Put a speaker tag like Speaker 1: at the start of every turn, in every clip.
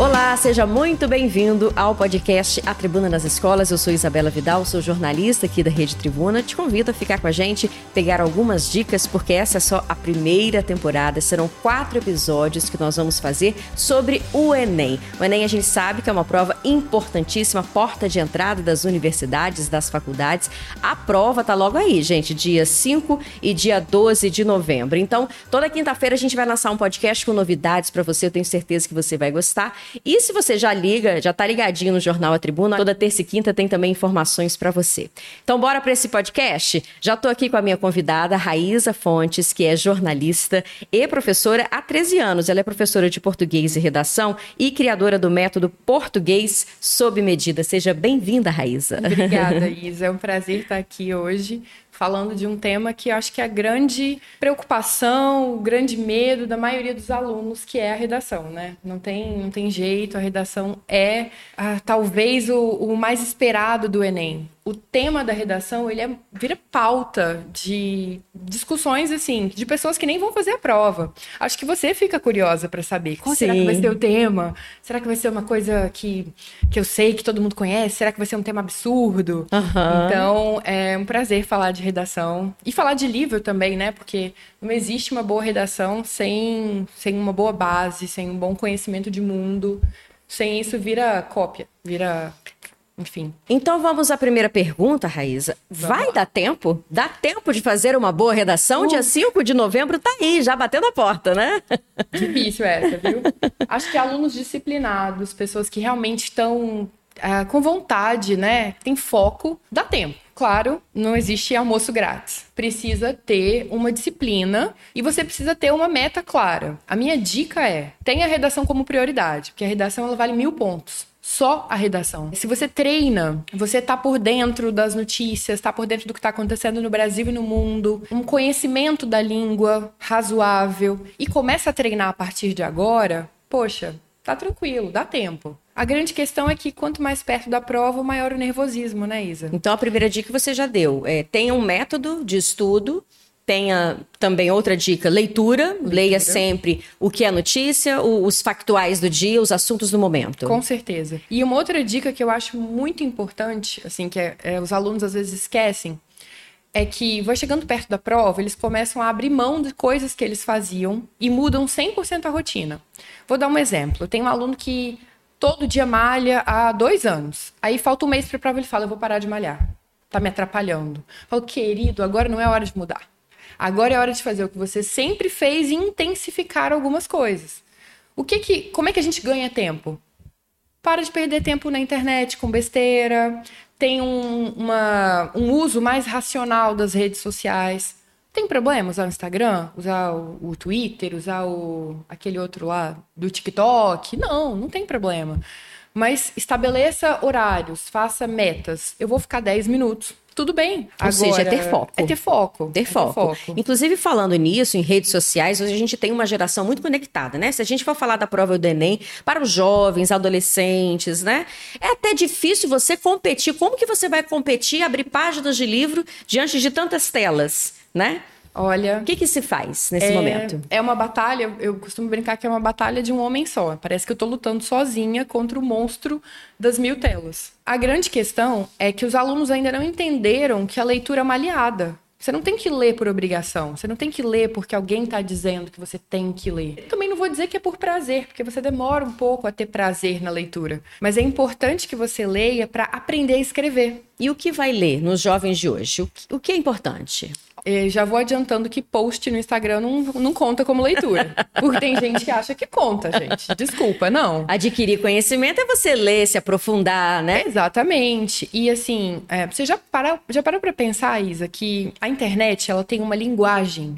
Speaker 1: Olá, seja muito bem-vindo ao podcast A Tribuna das Escolas. Eu sou Isabela Vidal, sou jornalista aqui da Rede Tribuna. Te convido a ficar com a gente, pegar algumas dicas, porque essa é só a primeira temporada. Serão quatro episódios que nós vamos fazer sobre o Enem. O Enem a gente sabe que é uma prova importantíssima, porta de entrada das universidades, das faculdades. A prova tá logo aí, gente, dia 5 e dia 12 de novembro. Então, toda quinta-feira a gente vai lançar um podcast com novidades para você. Eu tenho certeza que você vai gostar. E se você já liga, já tá ligadinho no Jornal A Tribuna, toda terça e quinta tem também informações para você. Então bora para esse podcast? Já tô aqui com a minha convidada, Raíza Fontes, que é jornalista e professora há 13 anos. Ela é professora de português e redação e criadora do método Português sob medida. Seja bem-vinda, Raíza.
Speaker 2: Obrigada, Isa. É um prazer estar aqui hoje falando de um tema que eu acho que é a grande preocupação, o grande medo da maioria dos alunos, que é a redação, né? Não tem, não tem jeito, a redação é ah, talvez o, o mais esperado do Enem o tema da redação ele é, vira pauta de discussões assim de pessoas que nem vão fazer a prova. Acho que você fica curiosa para saber qual Sim. será que vai ser o tema. Será que vai ser uma coisa que, que eu sei que todo mundo conhece? Será que vai ser um tema absurdo? Uhum. Então é um prazer falar de redação e falar de livro também, né? Porque não existe uma boa redação sem sem uma boa base, sem um bom conhecimento de mundo. Sem isso vira cópia, vira enfim.
Speaker 1: Então vamos à primeira pergunta, Raíza. Vai dar tempo? Dá tempo de fazer uma boa redação? Uh. Dia 5 de novembro tá aí, já batendo a porta, né?
Speaker 2: Difícil essa, viu? Acho que alunos disciplinados, pessoas que realmente estão uh, com vontade, né? Tem foco, dá tempo. Claro, não existe almoço grátis. Precisa ter uma disciplina e você precisa ter uma meta clara. A minha dica é: tenha a redação como prioridade, porque a redação ela vale mil pontos só a redação. Se você treina, você tá por dentro das notícias, tá por dentro do que tá acontecendo no Brasil e no mundo, um conhecimento da língua razoável e começa a treinar a partir de agora, poxa, tá tranquilo, dá tempo. A grande questão é que quanto mais perto da prova, maior o nervosismo, né, Isa?
Speaker 1: Então a primeira dica que você já deu é tenha um método de estudo tenha também outra dica, leitura. leitura. Leia sempre o que é notícia, os factuais do dia, os assuntos do momento.
Speaker 2: Com certeza. E uma outra dica que eu acho muito importante, assim, que é, é, os alunos às vezes esquecem, é que vai chegando perto da prova, eles começam a abrir mão de coisas que eles faziam e mudam 100% a rotina. Vou dar um exemplo. Eu tenho um aluno que todo dia malha há dois anos. Aí falta um mês para a prova, ele fala, eu vou parar de malhar. Tá me atrapalhando. Eu falo, querido, agora não é hora de mudar. Agora é hora de fazer o que você sempre fez e intensificar algumas coisas. O que que, como é que a gente ganha tempo? Para de perder tempo na internet com besteira, tem um, uma, um uso mais racional das redes sociais. Tem problema usar o Instagram, usar o, o, Twitter, usar o, aquele outro lá do TikTok? Não, não tem problema. Mas estabeleça horários, faça metas. Eu vou ficar 10 minutos tudo bem.
Speaker 1: Ou Agora, seja, é ter foco.
Speaker 2: É ter foco.
Speaker 1: Ter,
Speaker 2: é
Speaker 1: foco. ter foco. Inclusive, falando nisso, em redes sociais, hoje a gente tem uma geração muito conectada, né? Se a gente for falar da prova do Enem, para os jovens, adolescentes, né? É até difícil você competir. Como que você vai competir, abrir páginas de livro diante de tantas telas, né?
Speaker 2: Olha.
Speaker 1: O que, que se faz nesse
Speaker 2: é,
Speaker 1: momento?
Speaker 2: É uma batalha, eu costumo brincar que é uma batalha de um homem só. Parece que eu estou lutando sozinha contra o monstro das mil telas. A grande questão é que os alunos ainda não entenderam que a leitura é uma aliada. Você não tem que ler por obrigação. Você não tem que ler porque alguém está dizendo que você tem que ler. Também não vou dizer que é por prazer, porque você demora um pouco a ter prazer na leitura. Mas é importante que você leia para aprender a escrever.
Speaker 1: E o que vai ler nos jovens de hoje? O que é importante?
Speaker 2: É, já vou adiantando que post no Instagram não, não conta como leitura. Porque tem gente que acha que conta, gente. Desculpa, não.
Speaker 1: Adquirir conhecimento é você ler, se aprofundar, né?
Speaker 2: Exatamente. E assim, é, você já, para, já parou para pensar, Isa, que a internet ela tem uma linguagem.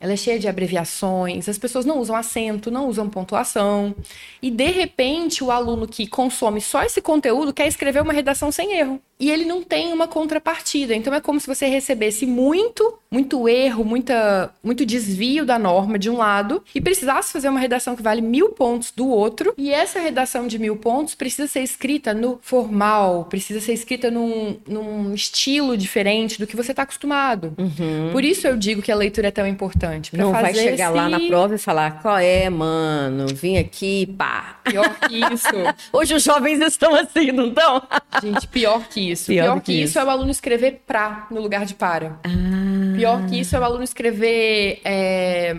Speaker 2: Ela é cheia de abreviações, as pessoas não usam acento, não usam pontuação. E de repente, o aluno que consome só esse conteúdo quer escrever uma redação sem erro. E ele não tem uma contrapartida. Então é como se você recebesse muito, muito erro, muita, muito desvio da norma de um lado e precisasse fazer uma redação que vale mil pontos do outro. E essa redação de mil pontos precisa ser escrita no formal, precisa ser escrita num, num estilo diferente do que você está acostumado.
Speaker 1: Uhum.
Speaker 2: Por isso eu digo que a leitura é tão importante.
Speaker 1: Não vai chegar esse... lá na prova e falar: qual é, mano? Vim aqui, pá.
Speaker 2: Pior que isso.
Speaker 1: Hoje os jovens estão assim, não estão?
Speaker 2: Gente, pior que isso. Pior, Pior que, que isso, isso é o aluno escrever pra no lugar de para.
Speaker 1: Ah.
Speaker 2: Pior que isso é o aluno escrever é,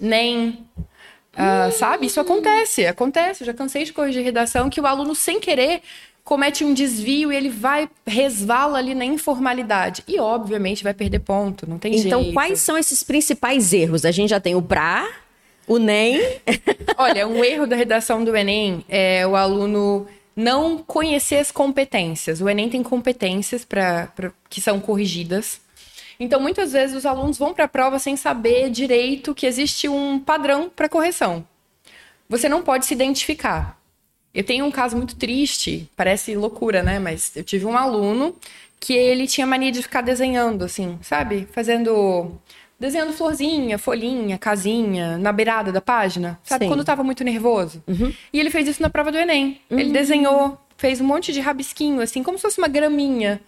Speaker 2: nem. Uh, sabe? Isso acontece, acontece. Eu já cansei de corrigir redação que o aluno, sem querer, comete um desvio e ele vai, resvala ali na informalidade. E, obviamente, vai perder ponto, não tem
Speaker 1: então,
Speaker 2: jeito.
Speaker 1: Então, quais são esses principais erros? A gente já tem o pra, o nem.
Speaker 2: Olha, um erro da redação do Enem é o aluno não conhecer as competências. O Enem tem competências para que são corrigidas. Então, muitas vezes, os alunos vão para a prova sem saber direito que existe um padrão para correção. Você não pode se identificar. Eu tenho um caso muito triste, parece loucura, né? Mas eu tive um aluno que ele tinha mania de ficar desenhando, assim, sabe? Fazendo desenhando florzinha, folhinha, casinha, na beirada da página. Sabe? Sim. Quando tava muito nervoso.
Speaker 1: Uhum.
Speaker 2: E ele fez isso na prova do Enem. Uhum. Ele desenhou, fez um monte de rabisquinho, assim, como se fosse uma graminha.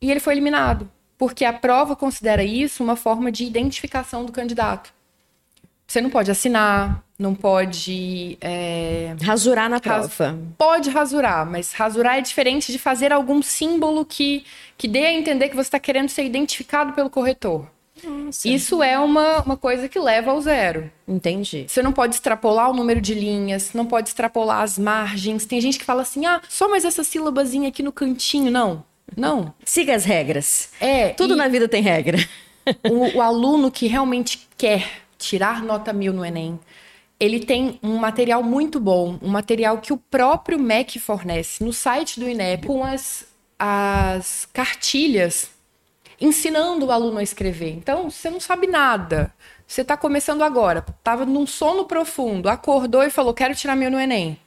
Speaker 2: E ele foi eliminado. Porque a prova considera isso uma forma de identificação do candidato. Você não pode assinar, não pode. É...
Speaker 1: Rasurar na prova. Ras...
Speaker 2: Pode rasurar, mas rasurar é diferente de fazer algum símbolo que, que dê a entender que você está querendo ser identificado pelo corretor. Nossa. Isso é uma, uma coisa que leva ao zero.
Speaker 1: Entendi.
Speaker 2: Você não pode extrapolar o número de linhas, não pode extrapolar as margens. Tem gente que fala assim, ah, só mais essa sílabazinha aqui no cantinho. Não, não.
Speaker 1: Siga as regras.
Speaker 2: É.
Speaker 1: Tudo na vida tem regra.
Speaker 2: O, o aluno que realmente quer tirar nota mil no Enem, ele tem um material muito bom, um material que o próprio MEC fornece no site do INEP, com as, as cartilhas ensinando o aluno a escrever. Então, você não sabe nada. Você está começando agora, estava num sono profundo, acordou e falou: Quero tirar meu no Enem.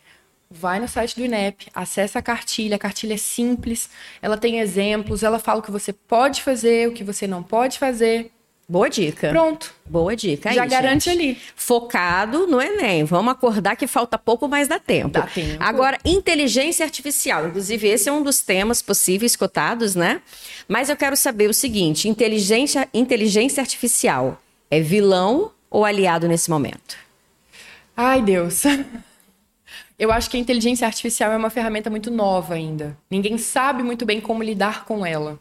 Speaker 2: Vai no site do INEP, acessa a cartilha. A cartilha é simples, ela tem exemplos, ela fala o que você pode fazer, o que você não pode fazer.
Speaker 1: Boa dica.
Speaker 2: Pronto.
Speaker 1: Boa dica.
Speaker 2: Já
Speaker 1: aí,
Speaker 2: garante
Speaker 1: gente.
Speaker 2: ali.
Speaker 1: Focado no Enem. Vamos acordar que falta pouco, mas dá tempo.
Speaker 2: Dá tempo.
Speaker 1: Agora, inteligência artificial. Inclusive, esse é um dos temas possíveis cotados, né? Mas eu quero saber o seguinte: inteligência, inteligência artificial é vilão ou aliado nesse momento?
Speaker 2: Ai, Deus. Eu acho que a inteligência artificial é uma ferramenta muito nova ainda. Ninguém sabe muito bem como lidar com ela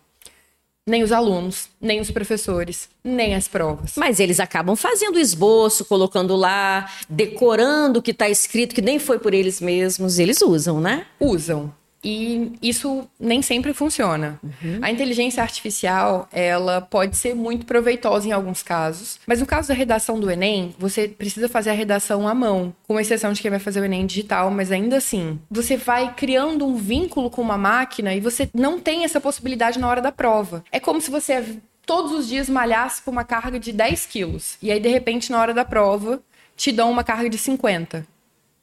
Speaker 2: nem os alunos, nem os professores, nem as provas.
Speaker 1: Mas eles acabam fazendo esboço, colocando lá, decorando o que está escrito, que nem foi por eles mesmos. Eles usam, né?
Speaker 2: Usam. E isso nem sempre funciona. Uhum. A inteligência artificial, ela pode ser muito proveitosa em alguns casos, mas no caso da redação do Enem, você precisa fazer a redação à mão, com exceção de quem vai fazer o Enem digital, mas ainda assim, você vai criando um vínculo com uma máquina e você não tem essa possibilidade na hora da prova. É como se você todos os dias malhasse com uma carga de 10 quilos, e aí de repente na hora da prova te dão uma carga de 50.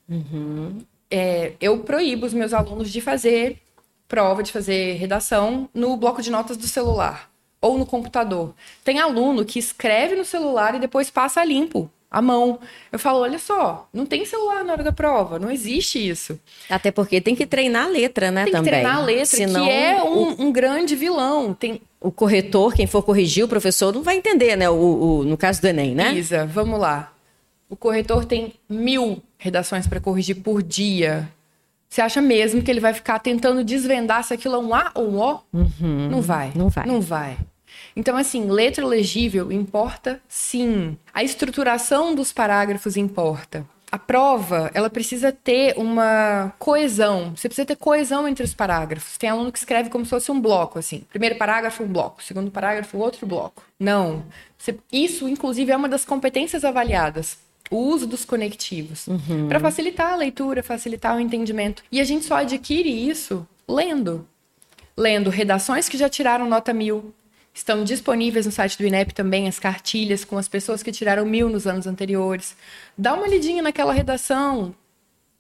Speaker 1: Uhum
Speaker 2: é, eu proíbo os meus alunos de fazer prova, de fazer redação no bloco de notas do celular ou no computador. Tem aluno que escreve no celular e depois passa limpo a mão. Eu falo, olha só, não tem celular na hora da prova, não existe isso.
Speaker 1: Até porque tem que treinar a letra, né,
Speaker 2: tem
Speaker 1: também.
Speaker 2: Tem que treinar a letra, Senão, que é um, o... um grande vilão. Tem...
Speaker 1: O corretor, quem for corrigir, o professor não vai entender, né, o, o no caso do Enem, né?
Speaker 2: Isa, vamos lá. O corretor tem mil redações para corrigir por dia. Você acha mesmo que ele vai ficar tentando desvendar se aquilo é um A ou um O?
Speaker 1: Uhum,
Speaker 2: não vai.
Speaker 1: Não vai.
Speaker 2: Não vai. Então, assim, letra legível importa sim. A estruturação dos parágrafos importa. A prova, ela precisa ter uma coesão. Você precisa ter coesão entre os parágrafos. Tem aluno que escreve como se fosse um bloco, assim. Primeiro parágrafo, um bloco. Segundo parágrafo, outro bloco. Não. Isso, inclusive, é uma das competências avaliadas o uso dos conectivos
Speaker 1: uhum.
Speaker 2: para facilitar a leitura, facilitar o entendimento. E a gente só adquire isso lendo. Lendo redações que já tiraram nota mil. Estão disponíveis no site do INEP também as cartilhas com as pessoas que tiraram mil nos anos anteriores. Dá uma lidinha naquela redação,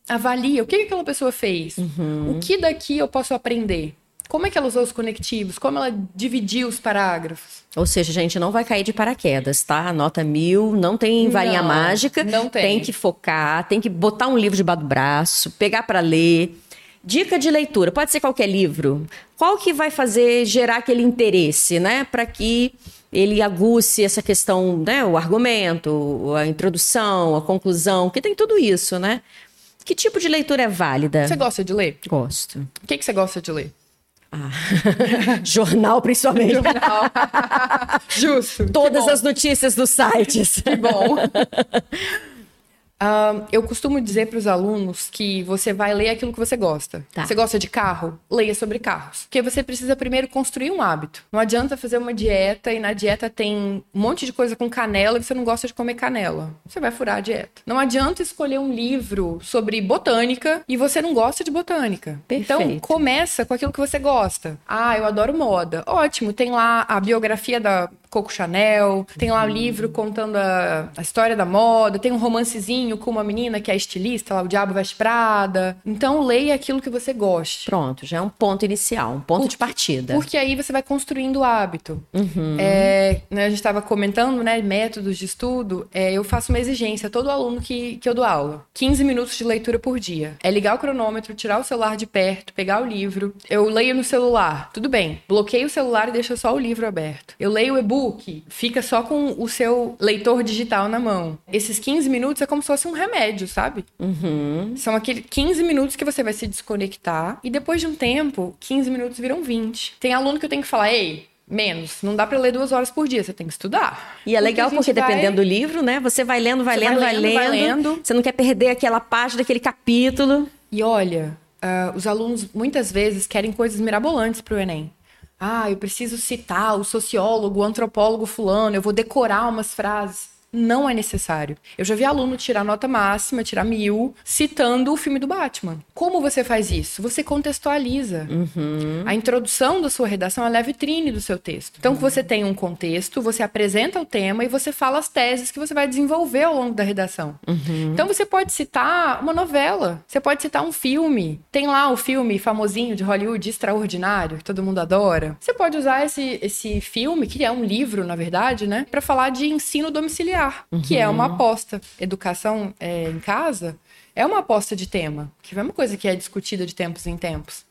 Speaker 2: avalia o que aquela pessoa fez,
Speaker 1: uhum.
Speaker 2: o que daqui eu posso aprender. Como é que ela usou os conectivos? Como ela dividiu os parágrafos?
Speaker 1: Ou seja, a gente não vai cair de paraquedas, tá? Nota mil, não tem varinha
Speaker 2: Não,
Speaker 1: mágica.
Speaker 2: não tem.
Speaker 1: Tem que focar, tem que botar um livro debaixo do braço, pegar para ler. Dica de leitura, pode ser qualquer livro. Qual que vai fazer gerar aquele interesse, né? Para que ele aguce essa questão, né? O argumento, a introdução, a conclusão, que tem tudo isso, né? Que tipo de leitura é válida?
Speaker 2: Você gosta de ler?
Speaker 1: Gosto.
Speaker 2: O que, que você gosta de ler?
Speaker 1: Ah. Jornal, principalmente.
Speaker 2: Justo.
Speaker 1: Todas as notícias dos sites.
Speaker 2: Que bom. Ah, eu costumo dizer para os alunos que você vai ler aquilo que você gosta.
Speaker 1: Tá.
Speaker 2: Você gosta de carro? Leia sobre carros. Porque você precisa primeiro construir um hábito. Não adianta fazer uma dieta e na dieta tem um monte de coisa com canela e você não gosta de comer canela. Você vai furar a dieta. Não adianta escolher um livro sobre botânica e você não gosta de botânica. Então,
Speaker 1: Perfeito.
Speaker 2: começa com aquilo que você gosta. Ah, eu adoro moda. Ótimo, tem lá a biografia da Coco Chanel, tem lá o livro contando a, a história da moda, tem um romancezinho com uma menina que é estilista, lá o Diabo Veste Prada. Então leia aquilo que você goste.
Speaker 1: Pronto, já é um ponto inicial, um ponto de partida.
Speaker 2: Porque aí você vai construindo o hábito. É, né, a gente estava comentando, né, métodos de estudo. É, eu faço uma exigência a todo aluno que, que eu dou aula. 15 minutos de leitura por dia. É ligar o cronômetro, tirar o celular de perto, pegar o livro. Eu leio no celular, tudo bem. Bloqueia o celular e deixa só o livro aberto. Eu leio o e-book, fica só com o seu leitor digital na mão. Esses 15 minutos é como se fosse um remédio, sabe? São aqueles 15 minutos que você vai se desconectar e depois de um tempo, 15 minutos viram 20. Tem aluno que eu tenho que falar, ei, menos, não dá pra ler duas horas por dia, você tem que estudar.
Speaker 1: E é legal porque
Speaker 2: vai-
Speaker 1: dependendo do livro, né? Você vai lendo, vai
Speaker 2: vai
Speaker 1: lendo, vai
Speaker 2: lendo, vai lendo.
Speaker 1: Você não quer perder aquela página, aquele capítulo.
Speaker 2: E olha, ah, os alunos muitas vezes querem coisas mirabolantes pro Enem. Ah, eu preciso citar o sociólogo, o antropólogo fulano, eu vou decorar umas frases. Não é necessário. Eu já vi aluno tirar nota máxima, tirar mil, citando o filme do Batman. Como você faz isso? Você contextualiza. A introdução da sua redação é a vitrine do seu texto. Então, você tem um contexto, você apresenta o tema e você fala as teses que você vai desenvolver ao longo da redação. Então, você pode citar uma novela, você pode citar um filme. Tem lá o filme famosinho de Hollywood, Extraordinário, que todo mundo adora. Você pode usar esse, esse filme, que é um livro, na verdade, né, para falar de ensino domiciliar, que é uma aposta. Educação é, em casa é uma aposta de tema, que é uma coisa que é discutida de tempos em tempos.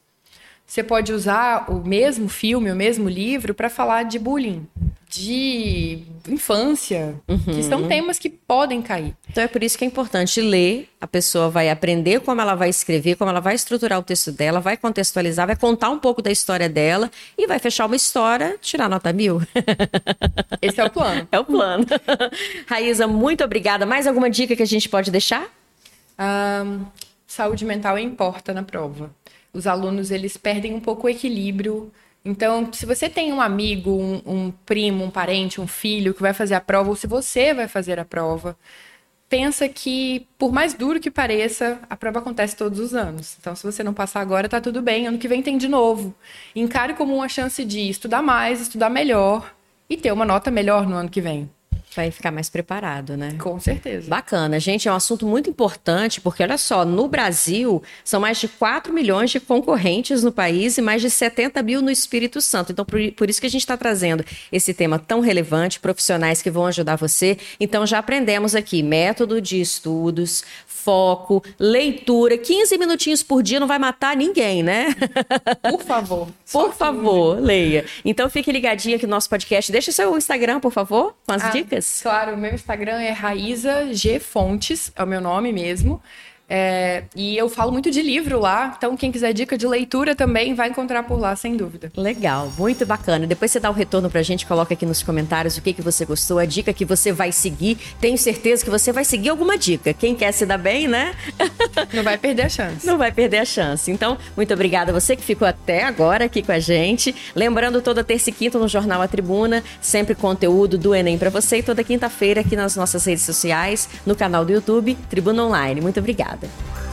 Speaker 2: Você pode usar o mesmo filme, o mesmo livro para falar de bullying, de infância, que são temas que podem cair.
Speaker 1: Então é por isso que é importante ler. A pessoa vai aprender como ela vai escrever, como ela vai estruturar o texto dela, vai contextualizar, vai contar um pouco da história dela e vai fechar uma história, tirar nota mil.
Speaker 2: Esse é o plano.
Speaker 1: é o plano. Raíza, muito obrigada. Mais alguma dica que a gente pode deixar?
Speaker 2: Ahn, saúde mental importa na prova. Os alunos eles perdem um pouco o equilíbrio. Então, se você tem um amigo, um, um primo, um parente, um filho que vai fazer a prova, ou se você vai fazer a prova, pensa que, por mais duro que pareça, a prova acontece todos os anos. Então, se você não passar agora, tá tudo bem. Ano que vem tem de novo. Encare como uma chance de estudar mais, estudar melhor e ter uma nota melhor no ano que vem.
Speaker 1: Vai ficar mais preparado, né?
Speaker 2: Com certeza.
Speaker 1: Bacana, gente, é um assunto muito importante, porque olha só, no Brasil são mais de 4 milhões de concorrentes no país e mais de 70 mil no Espírito Santo. Então, por, por isso que a gente está trazendo esse tema tão relevante, profissionais que vão ajudar você. Então, já aprendemos aqui método de estudos, foco, leitura. 15 minutinhos por dia não vai matar ninguém, né?
Speaker 2: Por favor.
Speaker 1: Por
Speaker 2: 15.
Speaker 1: favor, leia. Então, fique ligadinho aqui no nosso podcast. Deixa seu Instagram, por favor, com as
Speaker 2: Ah,
Speaker 1: dicas.
Speaker 2: Claro, o meu Instagram é Raíza G Fontes, é o meu nome mesmo. É, e eu falo muito de livro lá, então quem quiser dica de leitura também vai encontrar por lá, sem dúvida.
Speaker 1: Legal, muito bacana. Depois você dá o retorno pra gente, coloca aqui nos comentários o que, que você gostou, a dica que você vai seguir. Tenho certeza que você vai seguir alguma dica. Quem quer se dar bem, né?
Speaker 2: Não vai perder a chance.
Speaker 1: Não vai perder a chance. Então, muito obrigada a você que ficou até agora aqui com a gente. Lembrando, toda terça e quinta no Jornal A Tribuna, sempre conteúdo do Enem pra você e toda quinta-feira aqui nas nossas redes sociais, no canal do YouTube Tribuna Online. Muito obrigada.